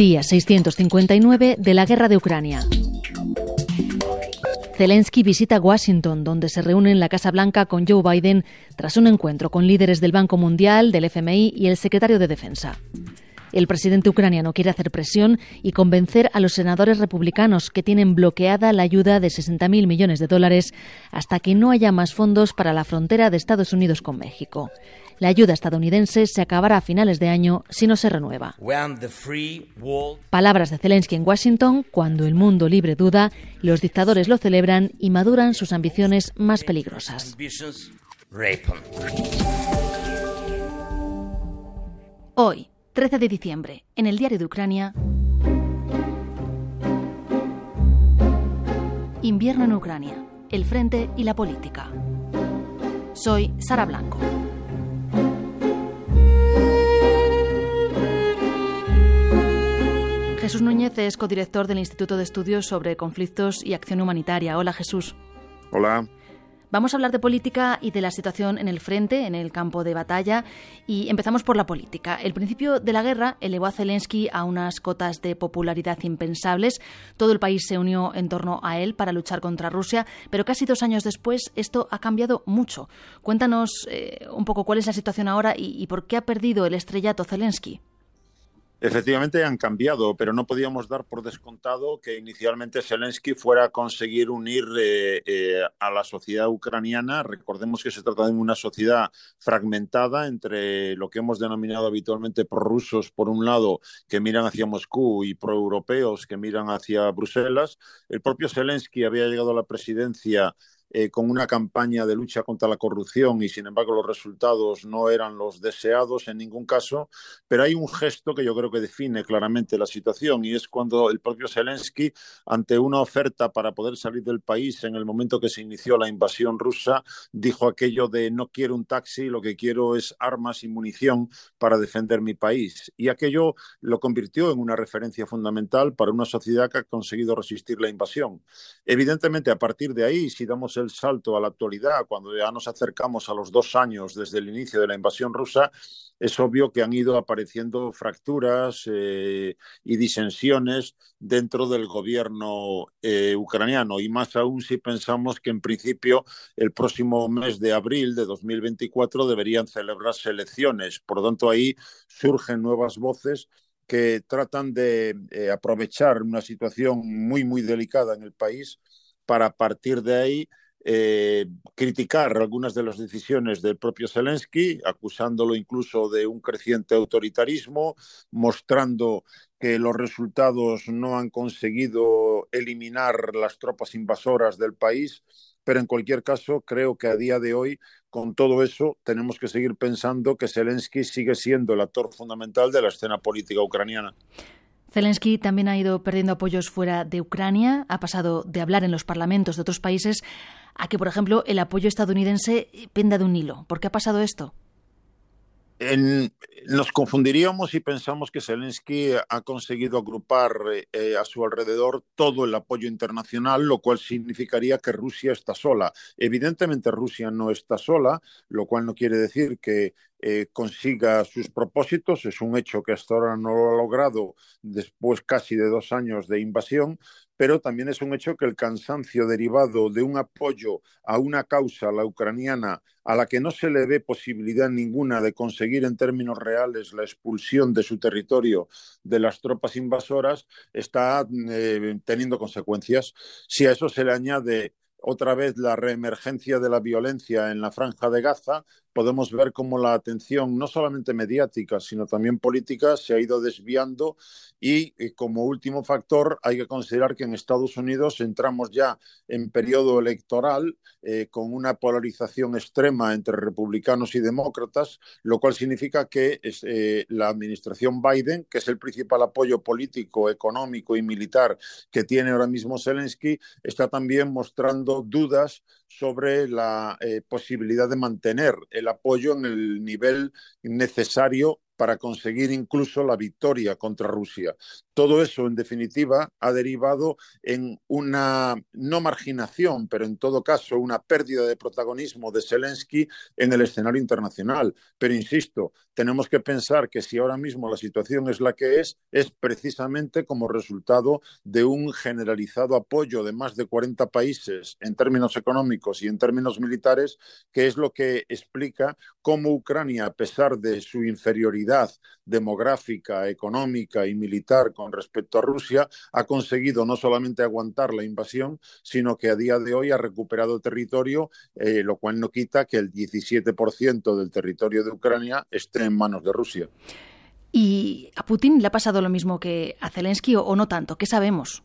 Día 659 de la guerra de Ucrania. Zelensky visita Washington, donde se reúne en la Casa Blanca con Joe Biden tras un encuentro con líderes del Banco Mundial, del FMI y el secretario de Defensa. El presidente ucraniano quiere hacer presión y convencer a los senadores republicanos que tienen bloqueada la ayuda de 60.000 millones de dólares hasta que no haya más fondos para la frontera de Estados Unidos con México. La ayuda estadounidense se acabará a finales de año si no se renueva. Palabras de Zelensky en Washington, cuando el mundo libre duda, los dictadores lo celebran y maduran sus ambiciones más peligrosas. Hoy, 13 de diciembre, en el diario de Ucrania. Invierno en Ucrania, el frente y la política. Soy Sara Blanco. Jesús Núñez es codirector del Instituto de Estudios sobre Conflictos y Acción Humanitaria. Hola Jesús. Hola. Vamos a hablar de política y de la situación en el frente, en el campo de batalla, y empezamos por la política. El principio de la guerra elevó a Zelensky a unas cotas de popularidad impensables. Todo el país se unió en torno a él para luchar contra Rusia, pero casi dos años después esto ha cambiado mucho. Cuéntanos eh, un poco cuál es la situación ahora y por qué ha perdido el estrellato Zelensky. Efectivamente han cambiado, pero no podíamos dar por descontado que inicialmente Zelensky fuera a conseguir unir eh, eh, a la sociedad ucraniana. Recordemos que se trata de una sociedad fragmentada entre lo que hemos denominado habitualmente prorrusos, por un lado, que miran hacia Moscú, y proeuropeos que miran hacia Bruselas. El propio Zelensky había llegado a la presidencia eh, con una campaña de lucha contra la corrupción y sin embargo los resultados no eran los deseados en ningún caso, pero hay un gesto que yo creo que define claramente la situación y es cuando el propio Zelensky, ante una oferta para poder salir del país en el momento que se inició la invasión rusa, dijo aquello de no quiero un taxi, lo que quiero es armas y munición para defender mi país. Y aquello lo convirtió en una referencia fundamental para una sociedad que ha conseguido resistir la invasión. Evidentemente, a partir de ahí, si damos el salto a la actualidad, cuando ya nos acercamos a los dos años desde el inicio de la invasión rusa, es obvio que han ido apareciendo fracturas eh, y disensiones dentro del gobierno eh, ucraniano, y más aún si pensamos que en principio el próximo mes de abril de 2024 deberían celebrarse elecciones. Por lo tanto, ahí surgen nuevas voces que tratan de eh, aprovechar una situación muy, muy delicada en el país para partir de ahí eh, criticar algunas de las decisiones del propio Zelensky, acusándolo incluso de un creciente autoritarismo, mostrando que los resultados no han conseguido eliminar las tropas invasoras del país, pero en cualquier caso creo que a día de hoy, con todo eso, tenemos que seguir pensando que Zelensky sigue siendo el actor fundamental de la escena política ucraniana. Zelensky también ha ido perdiendo apoyos fuera de Ucrania, ha pasado de hablar en los parlamentos de otros países a que, por ejemplo, el apoyo estadounidense penda de un hilo. ¿Por qué ha pasado esto? nos confundiríamos si pensamos que Zelensky ha conseguido agrupar eh, a su alrededor todo el apoyo internacional, lo cual significaría que Rusia está sola. Evidentemente Rusia no está sola, lo cual no quiere decir que eh, consiga sus propósitos. Es un hecho que hasta ahora no lo ha logrado después casi de dos años de invasión, pero también es un hecho que el cansancio derivado de un apoyo a una causa, la ucraniana, a la que no se le ve posibilidad ninguna de conseguir en términos reales la expulsión de su territorio de las tropas invasoras, está eh, teniendo consecuencias. Si a eso se le añade otra vez la reemergencia de la violencia en la franja de Gaza, podemos ver cómo la atención, no solamente mediática, sino también política, se ha ido desviando y, eh, como último factor hay que considerar que en Estados Unidos entramos ya en periodo electoral eh, con una polarización extrema entre republicanos y demócratas, lo cual significa que eh, la administración Biden, que es el principal apoyo político, económico y militar que tiene ahora mismo Zelensky, está también mostrando dudas sobre la posibilidad de mantener el apoyo en el nivel necesario para conseguir incluso la victoria contra Rusia. Todo eso, en definitiva, ha derivado en una no marginación, pero en todo caso una pérdida de protagonismo de Zelensky en el escenario internacional. Pero insisto, tenemos que pensar que si ahora mismo la situación es la que es, es precisamente como resultado de un generalizado apoyo de más de 40 países en términos económicos y en términos militares, que es lo que explica cómo Ucrania, a pesar de su inferioridad demográfica, económica y militar con respecto a Rusia, ha conseguido no solamente aguantar la invasión, sino que a día de hoy ha recuperado territorio, eh, lo cual no quita que el 17% del territorio de Ucrania esté en manos de Rusia. ¿Y a Putin le ha pasado lo mismo que a Zelensky o no tanto? ¿Qué sabemos?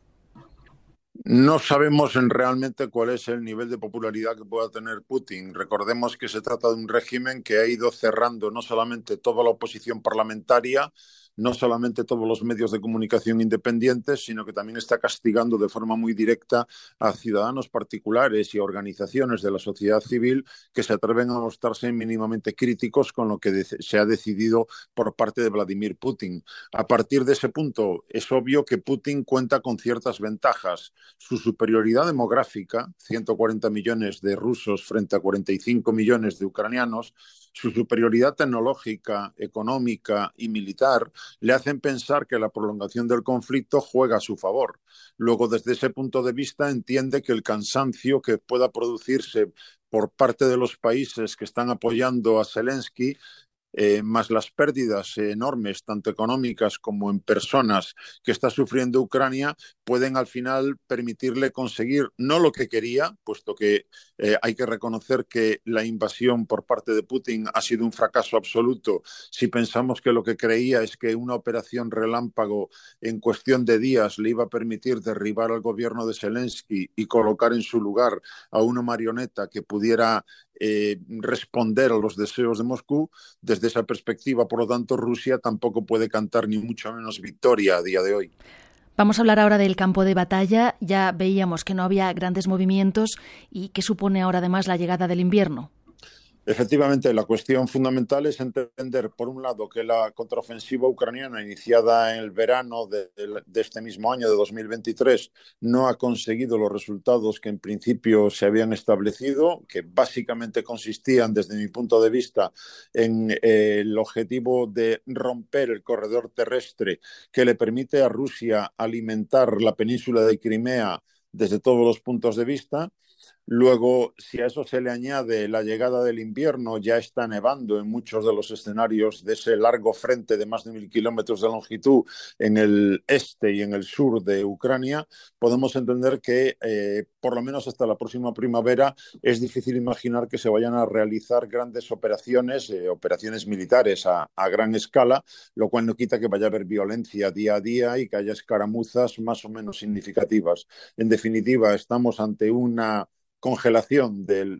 No sabemos realmente cuál es el nivel de popularidad que pueda tener Putin. Recordemos que se trata de un régimen que ha ido cerrando no solamente toda la oposición parlamentaria, no solamente todos los medios de comunicación independientes, sino que también está castigando de forma muy directa a ciudadanos particulares y organizaciones de la sociedad civil que se atreven a mostrarse mínimamente críticos con lo que se ha decidido por parte de Vladimir Putin. A partir de ese punto, es obvio que Putin cuenta con ciertas ventajas. Su superioridad demográfica, 140 millones de rusos frente a 45 millones de ucranianos, su superioridad tecnológica, económica y militar le hacen pensar que la prolongación del conflicto juega a su favor. Luego, desde ese punto de vista, entiende que el cansancio que pueda producirse por parte de los países que están apoyando a Zelensky eh, más las pérdidas enormes, tanto económicas como en personas que está sufriendo Ucrania, pueden al final permitirle conseguir no lo que quería, puesto que eh, hay que reconocer que la invasión por parte de Putin ha sido un fracaso absoluto. Si pensamos que lo que creía es que una operación relámpago en cuestión de días le iba a permitir derribar al gobierno de Zelensky y colocar en su lugar a una marioneta que pudiera eh, responder a los deseos de Moscú. Desde esa perspectiva, por lo tanto, Rusia tampoco puede cantar ni mucho menos victoria a día de hoy. Vamos a hablar ahora del campo de batalla. Ya veíamos que no había grandes movimientos y qué supone ahora además la llegada del invierno. Efectivamente, la cuestión fundamental es entender, por un lado, que la contraofensiva ucraniana iniciada en el verano de, este mismo año, de 2023, no ha conseguido los resultados que en principio se habían establecido, que básicamente consistían, desde mi punto de vista, en eh, el objetivo de romper el corredor terrestre que le permite a Rusia alimentar la península de Crimea desde todos los puntos de vista Luego, si a eso se le añade la llegada del invierno, ya está nevando en muchos de los escenarios de ese largo frente de más de mil kilómetros de longitud en el este y en el sur de Ucrania, podemos entender que eh, por lo menos hasta la próxima primavera es difícil imaginar que se vayan a realizar grandes operaciones, eh, operaciones militares a, a gran escala, lo cual no quita que vaya a haber violencia día a día y que haya escaramuzas más o menos significativas. En definitiva, estamos ante una congelación del,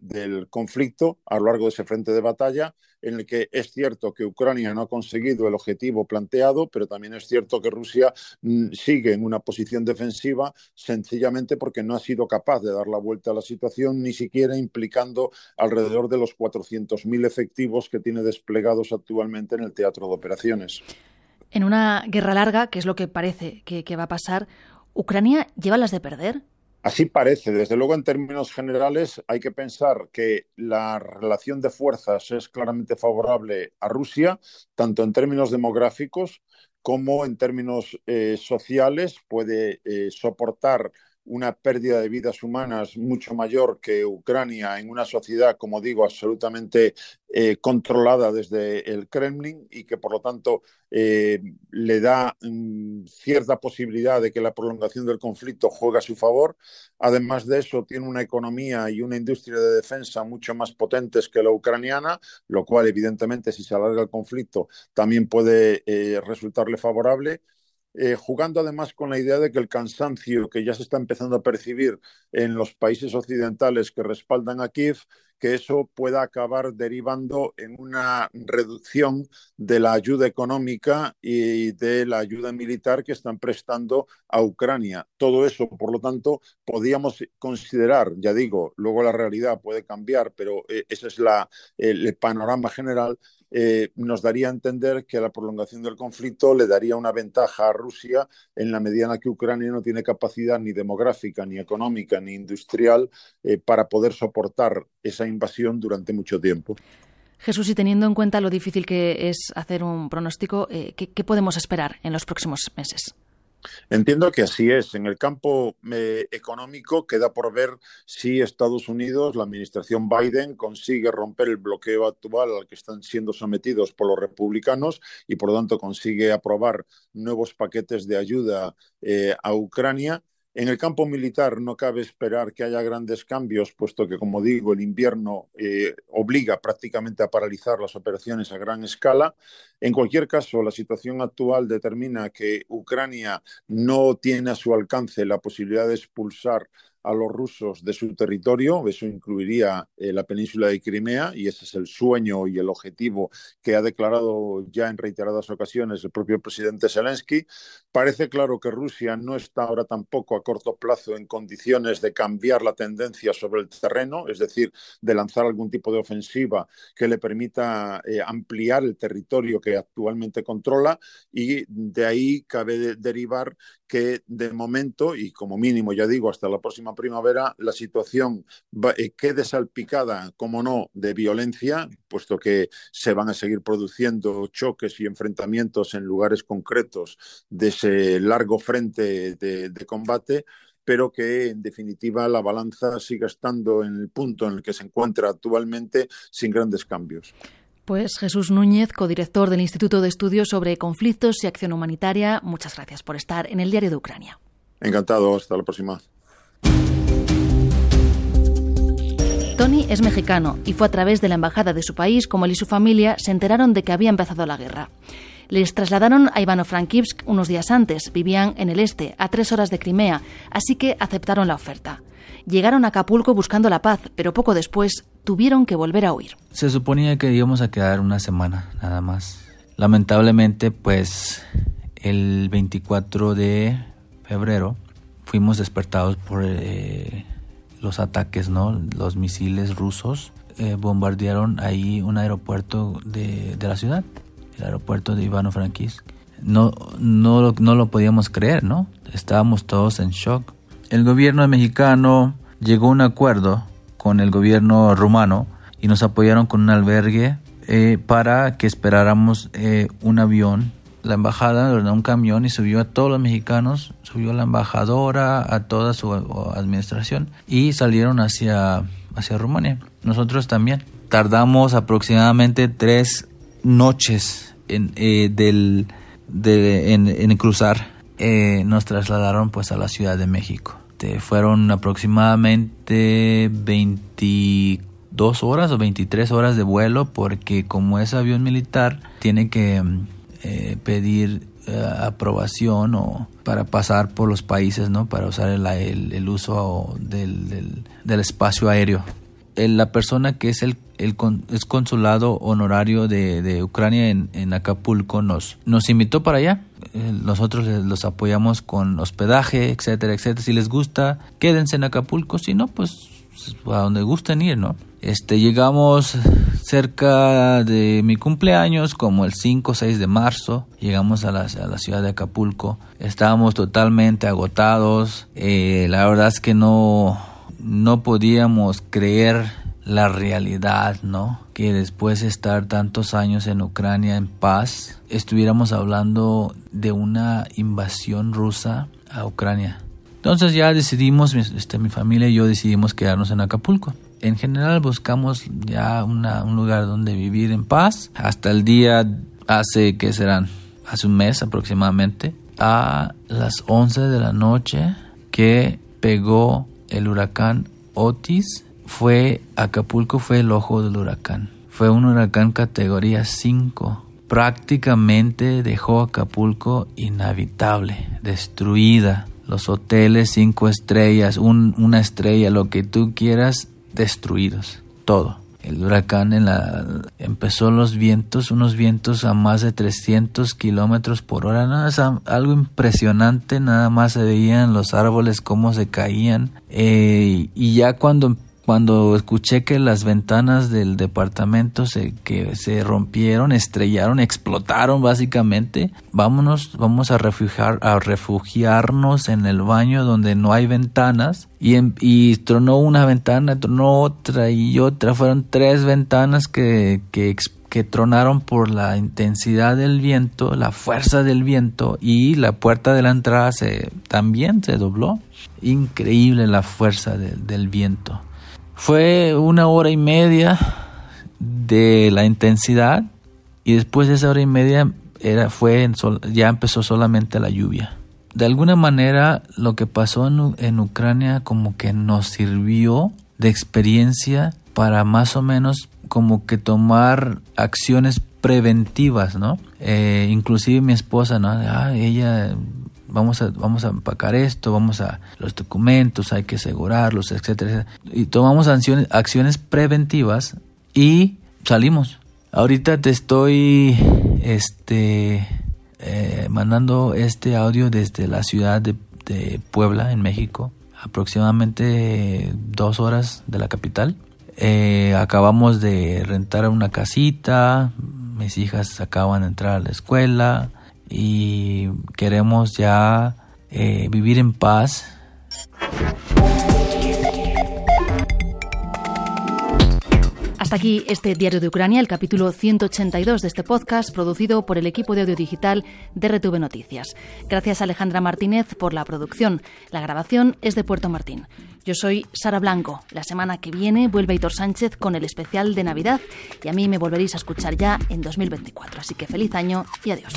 conflicto a lo largo de ese frente de batalla, en el que es cierto que Ucrania no ha conseguido el objetivo planteado, pero también es cierto que Rusia mm, sigue en una posición defensiva sencillamente porque no ha sido capaz de dar la vuelta a la situación, ni siquiera implicando alrededor de los 400.000 efectivos que tiene desplegados actualmente en el teatro de operaciones. En una guerra larga, que es lo que parece que va a pasar, ¿Ucrania lleva las de perder? Así parece. Desde luego, en términos generales, hay que pensar que la relación de fuerzas es claramente favorable a Rusia, tanto en términos demográficos como en términos eh, sociales. Puede eh, soportar una pérdida de vidas humanas mucho mayor que Ucrania en una sociedad, como digo, absolutamente eh, controlada desde el Kremlin y que por lo tanto eh, le da mm, cierta posibilidad de que la prolongación del conflicto juegue a su favor. Además de eso, tiene una economía y una industria de defensa mucho más potentes que la ucraniana, lo cual evidentemente si se alarga el conflicto también puede eh, resultarle favorable. Eh, jugando además con la idea de que el cansancio que ya se está empezando a percibir en los países occidentales que respaldan a Kiev, que eso pueda acabar derivando en una reducción de la ayuda económica y de la ayuda militar que están prestando a Ucrania. Todo eso, por lo tanto, podríamos considerar, ya digo, luego la realidad puede cambiar, pero eh, ese es la, el panorama general, eh, nos daría a entender que la prolongación del conflicto le daría una ventaja a Rusia en la medida en que Ucrania no tiene capacidad ni demográfica, ni económica, ni industrial eh, para poder soportar esa invasión durante mucho tiempo. Jesús, y teniendo en cuenta lo difícil que es hacer un pronóstico, eh, ¿qué podemos esperar en los próximos meses? Entiendo que así es. En el campo eh, económico queda por ver si Estados Unidos, la administración Biden, consigue romper el bloqueo actual al que están siendo sometidos por los republicanos y, por lo tanto, consigue aprobar nuevos paquetes de ayuda eh, a Ucrania en el campo militar no cabe esperar que haya grandes cambios, puesto que, como digo, el invierno eh, obliga prácticamente a paralizar las operaciones a gran escala. En cualquier caso, la situación actual determina que Ucrania no tiene a su alcance la posibilidad de expulsar a los rusos de su territorio, eso incluiría eh, la península de Crimea y ese es el sueño y el objetivo que ha declarado ya en reiteradas ocasiones el propio presidente Zelensky. Parece claro que Rusia no está ahora tampoco a corto plazo en condiciones de cambiar la tendencia sobre el terreno, es decir, de lanzar algún tipo de ofensiva que le permita eh, ampliar el territorio que actualmente controla y de ahí cabe derivar que de momento, y como mínimo ya digo, hasta la próxima primavera, la situación eh, quede salpicada, como no, de violencia, puesto que se van a seguir produciendo choques y enfrentamientos en lugares concretos de ese largo frente de combate, pero que en definitiva la balanza siga estando en el punto en el que se encuentra actualmente sin grandes cambios. Pues Jesús Núñez, codirector del Instituto de Estudios sobre Conflictos y Acción Humanitaria, muchas gracias por estar en el Diario de Ucrania. Encantado, hasta la próxima. Tony es mexicano y fue a través de la embajada de su país como él y su familia se enteraron de que había empezado la guerra. Les trasladaron a Ivano-Frankivsk unos días antes, vivían en el este, a tres horas de Crimea, así que aceptaron la oferta. Llegaron a Acapulco buscando la paz, pero poco después tuvieron que volver a huir. Se suponía que íbamos a quedar una semana, nada más. Lamentablemente, pues el 24 de febrero fuimos despertados por eh, los ataques, ¿no? Los misiles rusos eh, bombardearon ahí un aeropuerto de, la ciudad, el aeropuerto de Ivano-Frankivsk. No, no, no lo podíamos creer, ¿no? Estábamos todos en shock el gobierno mexicano llegó a un acuerdo con el gobierno rumano y nos apoyaron con un albergue eh, para que esperáramos un avión. La embajada ordenó un camión y subió a todos los mexicanos, subió a la embajadora, a toda su administración y salieron hacia, hacia Rumania. Nosotros también. Tardamos aproximadamente tres noches en, eh, del, en cruzar eh, nos trasladaron pues a la Ciudad de México. fueron aproximadamente 22 horas o 23 horas de vuelo porque como es avión militar tiene que eh, pedir eh, aprobación o para pasar por los países, ¿no? Para usar el, el, uso del, del, espacio aéreo. la persona que es el, el es consulado honorario de, de Ucrania en, en, Acapulco nos, nos invitó para allá eh, nosotros los apoyamos con hospedaje, etcétera, etcétera. Si les gusta, quédense en Acapulco, si no, pues a donde gusten ir, ¿no? Este, llegamos cerca de mi cumpleaños, como el 5 o 6 de marzo, llegamos a la, ciudad de Acapulco, estábamos totalmente agotados, eh, la verdad es que no, no podíamos creer la realidad, ¿no? Que después de estar tantos años en Ucrania en paz, estuviéramos hablando de una invasión rusa a Ucrania. Entonces ya decidimos, este, mi familia y yo decidimos quedarnos en Acapulco. En general buscamos ya un lugar donde vivir en paz. Hasta el día hace que serán, hace un mes aproximadamente, a las 11 de la noche que pegó el huracán Otis fue Acapulco fue el ojo del huracán. Fue un huracán categoría 5. Prácticamente dejó Acapulco inhabitable, destruida. Los hoteles cinco estrellas, una estrella, lo que tú quieras, destruidos. Todo. El huracán en la, empezó los vientos, unos vientos a más de 300 kilómetros por hora. No, es algo impresionante. Nada más se veían los árboles cómo se caían. Eh, y ya cuando cuando escuché que las ventanas del departamento se, que se rompieron, estrellaron, explotaron básicamente, vámonos, vamos a, refugiar, a refugiarnos en el baño donde no hay ventanas y, y tronó una ventana, tronó otra y otra, fueron tres ventanas que, que, que tronaron por la intensidad del viento, la fuerza del viento y la puerta de la entrada se, también se dobló. Increíble la fuerza del viento. Fue una hora y media de la intensidad y después de esa hora y media era, fue ya empezó solamente la lluvia. De alguna manera lo que pasó en, Ucrania como que nos sirvió de experiencia para más o menos como que tomar acciones preventivas, ¿no? Eh, inclusive mi esposa, ¿no? Ah, ella vamos a, vamos a empacar esto, vamos a los documentos, hay que asegurarlos, etcétera, Y tomamos acciones, acciones preventivas y salimos. Ahorita te estoy este, eh, mandando este audio desde la ciudad de, Puebla, en México, aproximadamente dos horas de la capital. Eh, acabamos de rentar una casita, mis hijas acaban de entrar a la escuela, y queremos ya eh, vivir en paz. Hasta aquí este Diario de Ucrania, el capítulo 182 de este podcast producido por el equipo de audio digital de RTV Noticias. Gracias Alejandra Martínez por la producción. La grabación es de Puerto Martín. Yo soy Sara Blanco. La semana que viene vuelve Hitor Sánchez con el especial de Navidad y a mí me volveréis a escuchar ya en 2024. Así que feliz año y adiós.